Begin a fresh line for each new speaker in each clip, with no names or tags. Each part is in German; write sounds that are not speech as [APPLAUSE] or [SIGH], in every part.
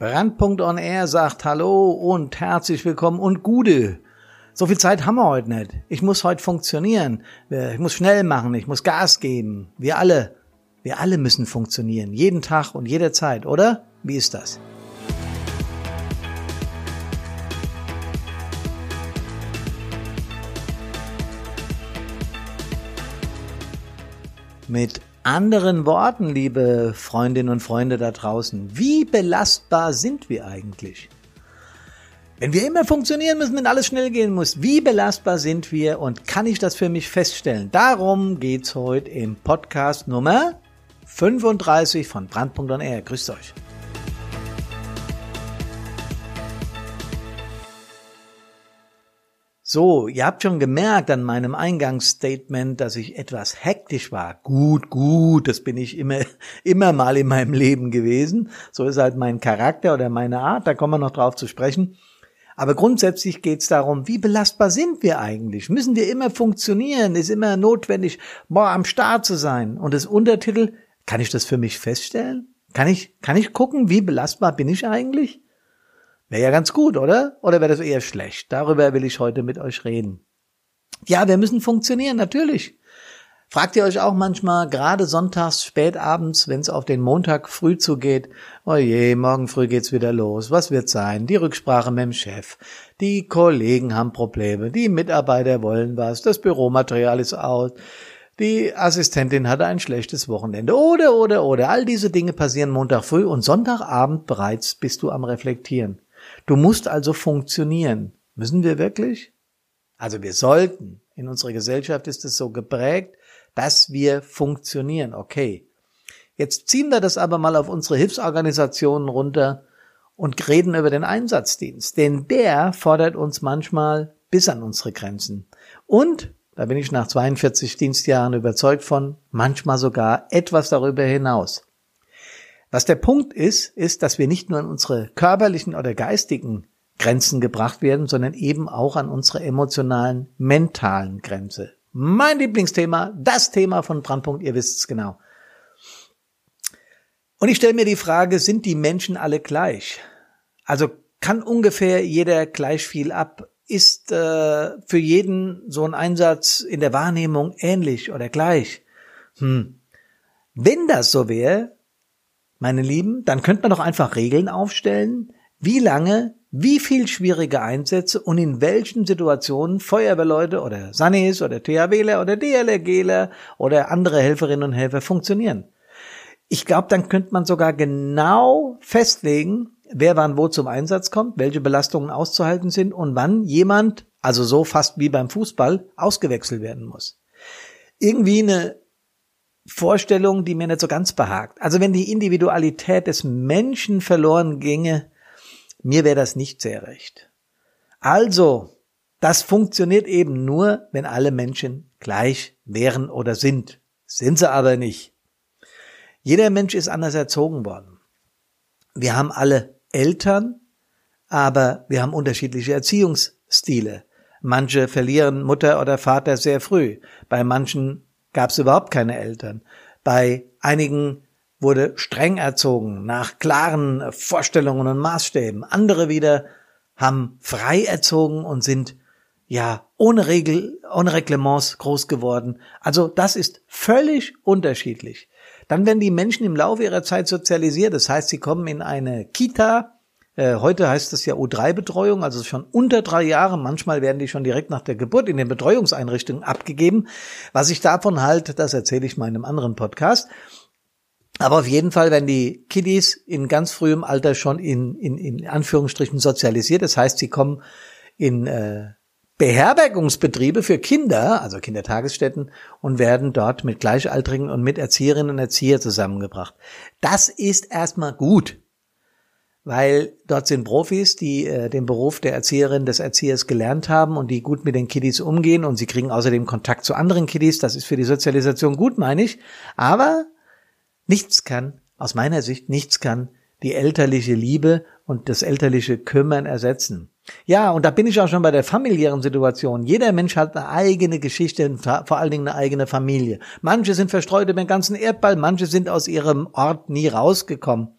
Brandpunkt on Air sagt Hallo und herzlich willkommen und Gude. So viel Zeit haben wir heute nicht. Ich muss heute funktionieren. Ich muss schnell machen. Ich muss Gas geben. Wir alle. Wir alle müssen funktionieren. Jeden Tag und jederzeit, oder? Wie ist das? Mit anderen Worten, liebe Freundinnen und Freunde da draußen, wie belastbar sind wir eigentlich? Wenn wir immer funktionieren müssen, wenn alles schnell gehen muss, wie belastbar sind wir und kann ich das für mich feststellen? Darum geht's heute im Podcast Nummer 35 von Brand.R. Grüßt euch. So, ihr habt schon gemerkt an meinem Eingangsstatement, dass ich etwas hektisch war. Gut, gut, das bin ich immer, [LAUGHS] immer mal in meinem Leben gewesen. So ist halt mein Charakter oder meine Art, da kommen wir noch drauf zu sprechen. Aber grundsätzlich geht es darum, wie belastbar sind wir eigentlich? Müssen wir immer funktionieren? Ist immer notwendig, boah, am Start zu sein? Und das Untertitel, kann ich das für mich feststellen? Kann ich, kann ich gucken, wie belastbar bin ich eigentlich? Wäre ja ganz gut, oder? Oder wäre das eher schlecht? Darüber will ich heute mit euch reden. Ja, wir müssen funktionieren, natürlich. Fragt ihr euch auch manchmal, gerade sonntags, spätabends, wenn es auf den Montag früh zugeht, oh je, morgen früh geht's wieder los, was wird sein? Die Rücksprache mit dem Chef, die Kollegen haben Probleme, die Mitarbeiter wollen was, das Büromaterial ist aus, die Assistentin hatte ein schlechtes Wochenende oder, oder, oder, all diese Dinge passieren Montag früh und Sonntagabend bereits bist du am Reflektieren. Du musst also funktionieren. Müssen wir wirklich? Also wir sollten. In unserer Gesellschaft ist es so geprägt, dass wir funktionieren. Okay. Jetzt ziehen wir das aber mal auf unsere Hilfsorganisationen runter und reden über den Einsatzdienst. Denn der fordert uns manchmal bis an unsere Grenzen. Und, da bin ich nach 42 Dienstjahren überzeugt von, manchmal sogar etwas darüber hinaus. Was der Punkt ist, ist, dass wir nicht nur an unsere körperlichen oder geistigen Grenzen gebracht werden, sondern eben auch an unsere emotionalen, mentalen Grenze. Mein Lieblingsthema, das Thema von Brandpunkt, ihr wisst es genau. Und ich stelle mir die Frage, sind die Menschen alle gleich? Also kann ungefähr jeder gleich viel ab? Ist äh, für jeden so ein Einsatz in der Wahrnehmung ähnlich oder gleich? Hm. Wenn das so wäre, meine Lieben, dann könnte man doch einfach Regeln aufstellen, wie lange, wie viel schwierige Einsätze und in welchen Situationen Feuerwehrleute oder Sanis oder THWler oder DLRGler oder andere Helferinnen und Helfer funktionieren. Ich glaube, dann könnte man sogar genau festlegen, wer wann wo zum Einsatz kommt, welche Belastungen auszuhalten sind und wann jemand, also so fast wie beim Fußball, ausgewechselt werden muss. Irgendwie eine Vorstellung, die mir nicht so ganz behagt. Also wenn die Individualität des Menschen verloren ginge, mir wäre das nicht sehr recht. Also, das funktioniert eben nur, wenn alle Menschen gleich wären oder sind. Sind sie aber nicht. Jeder Mensch ist anders erzogen worden. Wir haben alle Eltern, aber wir haben unterschiedliche Erziehungsstile. Manche verlieren Mutter oder Vater sehr früh. Bei manchen gab es überhaupt keine Eltern. Bei einigen wurde streng erzogen, nach klaren Vorstellungen und Maßstäben. Andere wieder haben frei erzogen und sind ja ohne Regel, ohne Reglements groß geworden. Also das ist völlig unterschiedlich. Dann werden die Menschen im Laufe ihrer Zeit sozialisiert. Das heißt, sie kommen in eine Kita, äh, heute heißt es ja U3-Betreuung, also schon unter drei Jahre. Manchmal werden die schon direkt nach der Geburt in den Betreuungseinrichtungen abgegeben. Was ich davon halte, das erzähle ich mal in einem anderen Podcast. Aber auf jeden Fall werden die Kiddies in ganz frühem Alter schon in, in, in Anführungsstrichen sozialisiert. Das heißt, sie kommen in äh, Beherbergungsbetriebe für Kinder, also Kindertagesstätten, und werden dort mit Gleichaltrigen und mit Erzieherinnen und Erzieher zusammengebracht. Das ist erstmal gut weil dort sind Profis, die äh, den Beruf der Erzieherin, des Erziehers gelernt haben und die gut mit den Kiddies umgehen und sie kriegen außerdem Kontakt zu anderen Kiddies. Das ist für die Sozialisation gut, meine ich. Aber nichts kann, aus meiner Sicht, nichts kann die elterliche Liebe und das elterliche Kümmern ersetzen. Ja, und da bin ich auch schon bei der familiären Situation. Jeder Mensch hat eine eigene Geschichte, vor allen Dingen eine eigene Familie. Manche sind verstreut über den ganzen Erdball, manche sind aus ihrem Ort nie rausgekommen.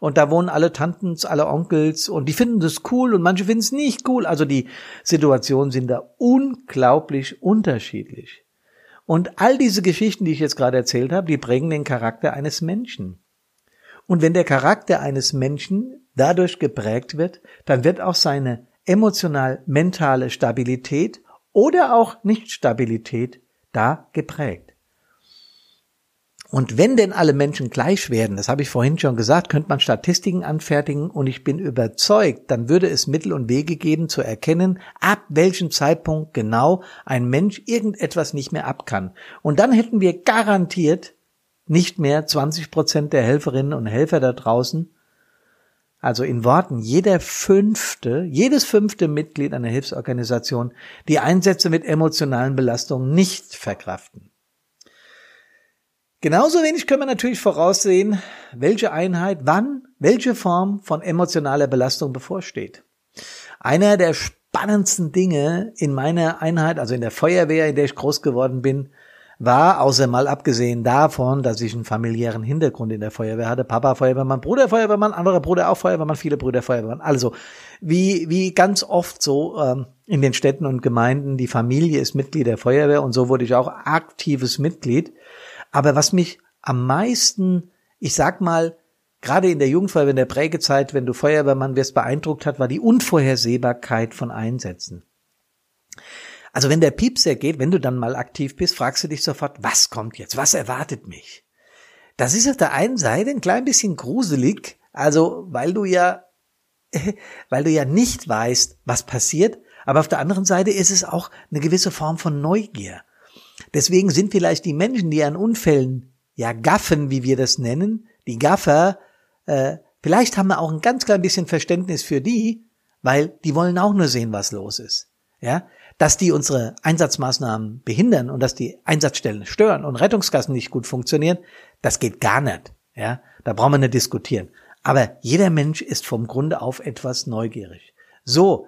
Und da wohnen alle Tantens, alle Onkels und die finden das cool und manche finden es nicht cool. Also die Situationen sind da unglaublich unterschiedlich. Und all diese Geschichten, die ich jetzt gerade erzählt habe, die prägen den Charakter eines Menschen. Und wenn der Charakter eines Menschen dadurch geprägt wird, dann wird auch seine emotional-mentale Stabilität oder auch Nichtstabilität da geprägt. Und wenn denn alle Menschen gleich werden, das habe ich vorhin schon gesagt, könnte man Statistiken anfertigen und ich bin überzeugt, dann würde es Mittel und Wege geben zu erkennen, ab welchem Zeitpunkt genau ein Mensch irgendetwas nicht mehr ab kann. Und dann hätten wir garantiert nicht mehr 20 Prozent der Helferinnen und Helfer da draußen. Also in Worten, jeder fünfte, jedes fünfte Mitglied einer Hilfsorganisation, die Einsätze mit emotionalen Belastungen nicht verkraften. Genauso wenig können wir natürlich voraussehen, welche Einheit wann, welche Form von emotionaler Belastung bevorsteht. Einer der spannendsten Dinge in meiner Einheit, also in der Feuerwehr, in der ich groß geworden bin, war, außer mal abgesehen davon, dass ich einen familiären Hintergrund in der Feuerwehr hatte, Papa Feuerwehrmann, Bruder Feuerwehrmann, anderer Bruder auch Feuerwehrmann, viele Brüder Feuerwehrmann, also wie, wie ganz oft so ähm, in den Städten und Gemeinden, die Familie ist Mitglied der Feuerwehr und so wurde ich auch aktives Mitglied. Aber was mich am meisten, ich sag mal, gerade in der Jugendfeuerwehr, in der Prägezeit, wenn du Feuerwehrmann wirst, beeindruckt hat, war die Unvorhersehbarkeit von Einsätzen. Also wenn der Piepser geht, wenn du dann mal aktiv bist, fragst du dich sofort, was kommt jetzt? Was erwartet mich? Das ist auf der einen Seite ein klein bisschen gruselig, also weil du ja, [LAUGHS] weil du ja nicht weißt, was passiert, aber auf der anderen Seite ist es auch eine gewisse Form von Neugier. Deswegen sind vielleicht die Menschen, die an Unfällen ja gaffen, wie wir das nennen, die Gaffer, äh, vielleicht haben wir auch ein ganz klein bisschen Verständnis für die, weil die wollen auch nur sehen, was los ist. Ja, dass die unsere Einsatzmaßnahmen behindern und dass die Einsatzstellen stören und Rettungskassen nicht gut funktionieren, das geht gar nicht. Ja, da brauchen wir nicht diskutieren. Aber jeder Mensch ist vom Grunde auf etwas neugierig. So,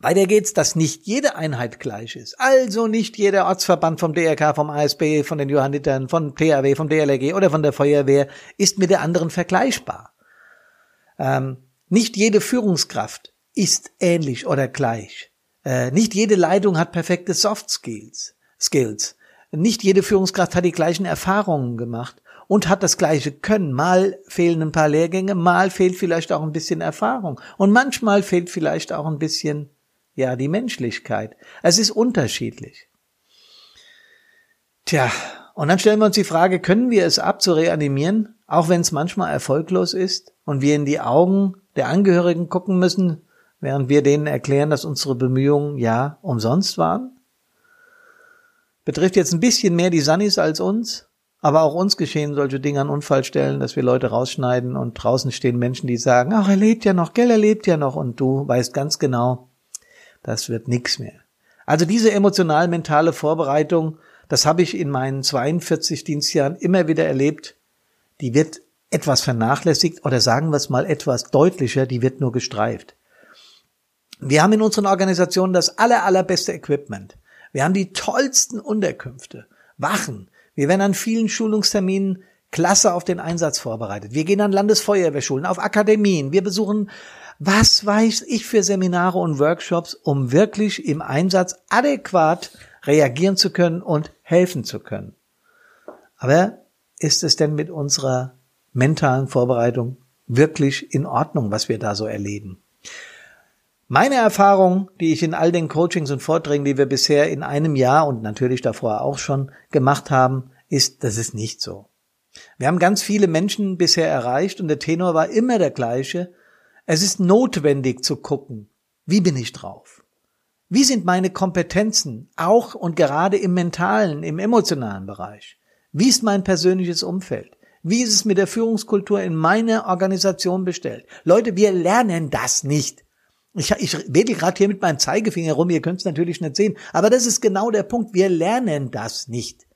weiter geht's, dass nicht jede Einheit gleich ist. Also nicht jeder Ortsverband vom DRK, vom ASB, von den Johannitern, von THW, vom DLRG oder von der Feuerwehr ist mit der anderen vergleichbar. Ähm, nicht jede Führungskraft ist ähnlich oder gleich. Äh, nicht jede Leitung hat perfekte Soft Skills. Skills. Nicht jede Führungskraft hat die gleichen Erfahrungen gemacht und hat das gleiche Können. Mal fehlen ein paar Lehrgänge, mal fehlt vielleicht auch ein bisschen Erfahrung und manchmal fehlt vielleicht auch ein bisschen ja, die Menschlichkeit. Es ist unterschiedlich. Tja, und dann stellen wir uns die Frage, können wir es ab zu reanimieren, auch wenn es manchmal erfolglos ist und wir in die Augen der Angehörigen gucken müssen, während wir denen erklären, dass unsere Bemühungen ja umsonst waren? Betrifft jetzt ein bisschen mehr die Sunnis als uns, aber auch uns geschehen solche Dinge an Unfallstellen, dass wir Leute rausschneiden und draußen stehen Menschen, die sagen, ach, er lebt ja noch, gell, er lebt ja noch und du weißt ganz genau, das wird nix mehr. Also diese emotional-mentale Vorbereitung, das habe ich in meinen 42 Dienstjahren immer wieder erlebt, die wird etwas vernachlässigt oder sagen wir es mal etwas deutlicher, die wird nur gestreift. Wir haben in unseren Organisationen das aller, allerbeste Equipment. Wir haben die tollsten Unterkünfte, Wachen. Wir werden an vielen Schulungsterminen klasse auf den Einsatz vorbereitet. Wir gehen an Landesfeuerwehrschulen, auf Akademien. Wir besuchen was weiß ich für Seminare und Workshops, um wirklich im Einsatz adäquat reagieren zu können und helfen zu können. Aber ist es denn mit unserer mentalen Vorbereitung wirklich in Ordnung, was wir da so erleben? Meine Erfahrung, die ich in all den Coachings und Vorträgen, die wir bisher in einem Jahr und natürlich davor auch schon gemacht haben, ist, das ist nicht so. Wir haben ganz viele Menschen bisher erreicht und der Tenor war immer der gleiche. Es ist notwendig zu gucken, wie bin ich drauf? Wie sind meine Kompetenzen, auch und gerade im mentalen, im emotionalen Bereich? Wie ist mein persönliches Umfeld? Wie ist es mit der Führungskultur in meiner Organisation bestellt? Leute, wir lernen das nicht. Ich, ich wedel gerade hier mit meinem Zeigefinger rum, ihr könnt es natürlich nicht sehen, aber das ist genau der Punkt. Wir lernen das nicht.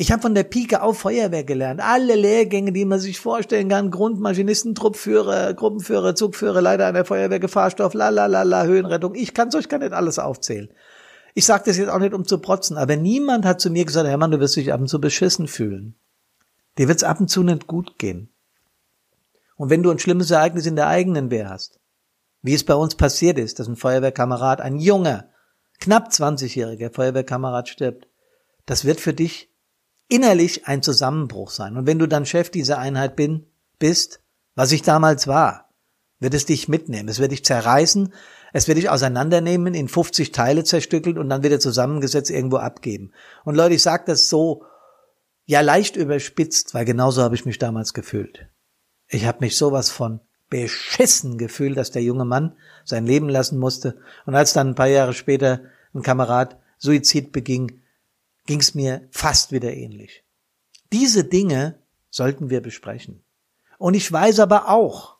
Ich habe von der Pike auf Feuerwehr gelernt. Alle Lehrgänge, die man sich vorstellen kann. Grundmaschinisten, Truppführer, Gruppenführer, Zugführer, Leiter einer Feuerwehr, Gefahrstoff, la la la la, Höhenrettung. Ich kann's euch gar nicht alles aufzählen. Ich sage das jetzt auch nicht, um zu protzen, aber niemand hat zu mir gesagt, Hermann, du wirst dich ab und zu beschissen fühlen. Dir wird's ab und zu nicht gut gehen. Und wenn du ein schlimmes Ereignis in der eigenen Wehr hast, wie es bei uns passiert ist, dass ein Feuerwehrkamerad, ein junger, knapp 20-jähriger Feuerwehrkamerad stirbt, das wird für dich innerlich ein Zusammenbruch sein. Und wenn du dann Chef dieser Einheit bin, bist, was ich damals war, wird es dich mitnehmen. Es wird dich zerreißen. Es wird dich auseinandernehmen, in 50 Teile zerstückeln und dann wieder zusammengesetzt irgendwo abgeben. Und Leute, ich sage das so, ja leicht überspitzt, weil genauso habe ich mich damals gefühlt. Ich habe mich sowas von beschissen gefühlt, dass der junge Mann sein Leben lassen musste. Und als dann ein paar Jahre später ein Kamerad Suizid beging, ging es mir fast wieder ähnlich. Diese Dinge sollten wir besprechen. Und ich weiß aber auch,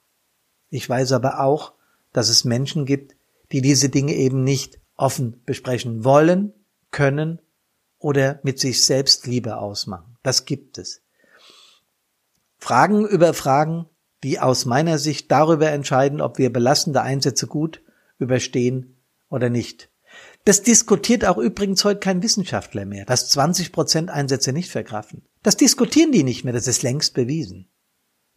ich weiß aber auch, dass es Menschen gibt, die diese Dinge eben nicht offen besprechen wollen, können oder mit sich selbst Liebe ausmachen. Das gibt es. Fragen über Fragen, die aus meiner Sicht darüber entscheiden, ob wir belastende Einsätze gut überstehen oder nicht. Das diskutiert auch übrigens heute kein Wissenschaftler mehr, dass 20 Prozent Einsätze nicht verkraften. Das diskutieren die nicht mehr, das ist längst bewiesen.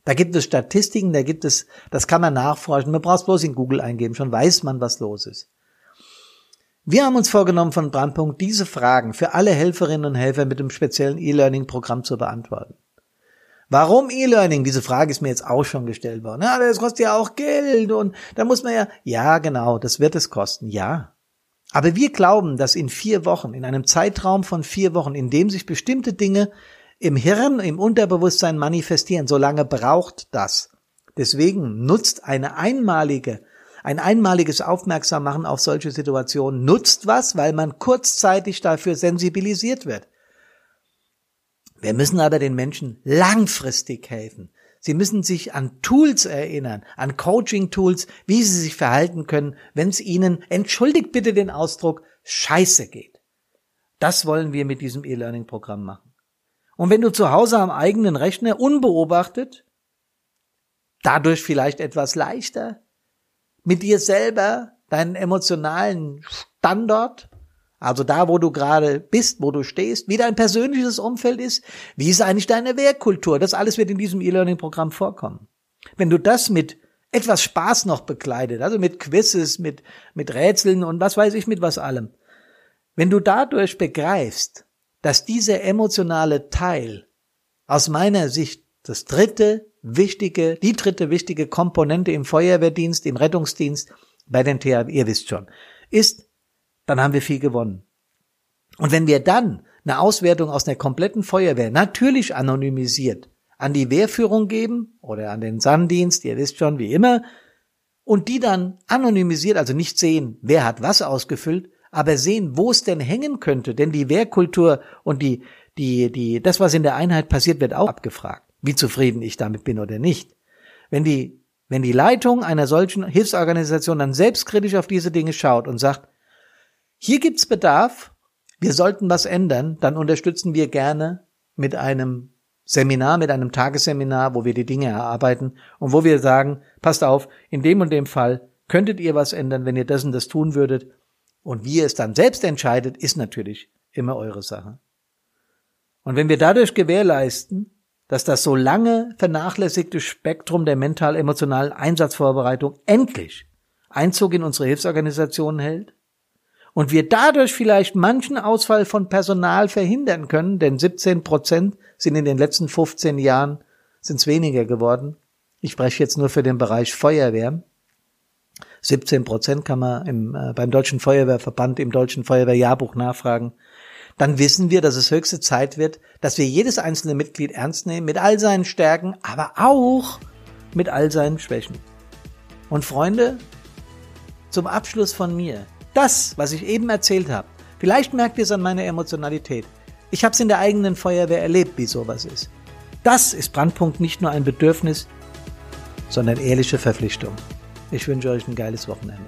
Da gibt es Statistiken, da gibt es, das kann man nachforschen. Man braucht bloß in Google eingeben, schon weiß man, was los ist. Wir haben uns vorgenommen von Brandpunkt, diese Fragen für alle Helferinnen und Helfer mit dem speziellen E-Learning-Programm zu beantworten. Warum E-Learning? Diese Frage ist mir jetzt auch schon gestellt worden. Ja, das kostet ja auch Geld und da muss man ja, ja, genau, das wird es kosten, ja. Aber wir glauben, dass in vier Wochen, in einem Zeitraum von vier Wochen, in dem sich bestimmte Dinge im Hirn, im Unterbewusstsein manifestieren. Solange braucht das. Deswegen nutzt eine einmalige, ein einmaliges Aufmerksammachen auf solche Situationen nutzt was, weil man kurzzeitig dafür sensibilisiert wird. Wir müssen aber den Menschen langfristig helfen. Sie müssen sich an Tools erinnern, an Coaching-Tools, wie sie sich verhalten können, wenn es ihnen, entschuldigt bitte den Ausdruck, scheiße geht. Das wollen wir mit diesem E-Learning-Programm machen. Und wenn du zu Hause am eigenen Rechner unbeobachtet, dadurch vielleicht etwas leichter, mit dir selber deinen emotionalen Standort, also da, wo du gerade bist, wo du stehst, wie dein persönliches Umfeld ist, wie ist eigentlich deine Wehrkultur, das alles wird in diesem E-Learning-Programm vorkommen. Wenn du das mit etwas Spaß noch bekleidet, also mit Quizzes, mit, mit Rätseln und was weiß ich mit was allem, wenn du dadurch begreifst, dass dieser emotionale Teil aus meiner Sicht das dritte wichtige, die dritte wichtige Komponente im Feuerwehrdienst, im Rettungsdienst, bei den THW, ihr wisst schon, ist, dann haben wir viel gewonnen. Und wenn wir dann eine Auswertung aus einer kompletten Feuerwehr, natürlich anonymisiert, an die Wehrführung geben oder an den Sanddienst, ihr wisst schon, wie immer, und die dann anonymisiert, also nicht sehen, wer hat was ausgefüllt, aber sehen, wo es denn hängen könnte, denn die Wehrkultur und die, die, die, das, was in der Einheit passiert, wird auch abgefragt, wie zufrieden ich damit bin oder nicht. Wenn die, wenn die Leitung einer solchen Hilfsorganisation dann selbstkritisch auf diese Dinge schaut und sagt, hier gibt's Bedarf, wir sollten was ändern, dann unterstützen wir gerne mit einem Seminar, mit einem Tagesseminar, wo wir die Dinge erarbeiten und wo wir sagen, passt auf, in dem und dem Fall könntet ihr was ändern, wenn ihr das und das tun würdet. Und wie ihr es dann selbst entscheidet, ist natürlich immer eure Sache. Und wenn wir dadurch gewährleisten, dass das so lange vernachlässigte Spektrum der mental-emotionalen Einsatzvorbereitung endlich Einzug in unsere Hilfsorganisationen hält und wir dadurch vielleicht manchen Ausfall von Personal verhindern können, denn 17 Prozent sind in den letzten 15 Jahren sind es weniger geworden. Ich spreche jetzt nur für den Bereich Feuerwehr. 17 Prozent kann man im, äh, beim Deutschen Feuerwehrverband, im Deutschen Feuerwehrjahrbuch nachfragen. Dann wissen wir, dass es höchste Zeit wird, dass wir jedes einzelne Mitglied ernst nehmen, mit all seinen Stärken, aber auch mit all seinen Schwächen. Und Freunde, zum Abschluss von mir, das, was ich eben erzählt habe, vielleicht merkt ihr es an meiner Emotionalität. Ich habe es in der eigenen Feuerwehr erlebt, wie sowas ist. Das ist Brandpunkt nicht nur ein Bedürfnis, sondern ehrliche Verpflichtung. Ich wünsche euch ein geiles Wochenende.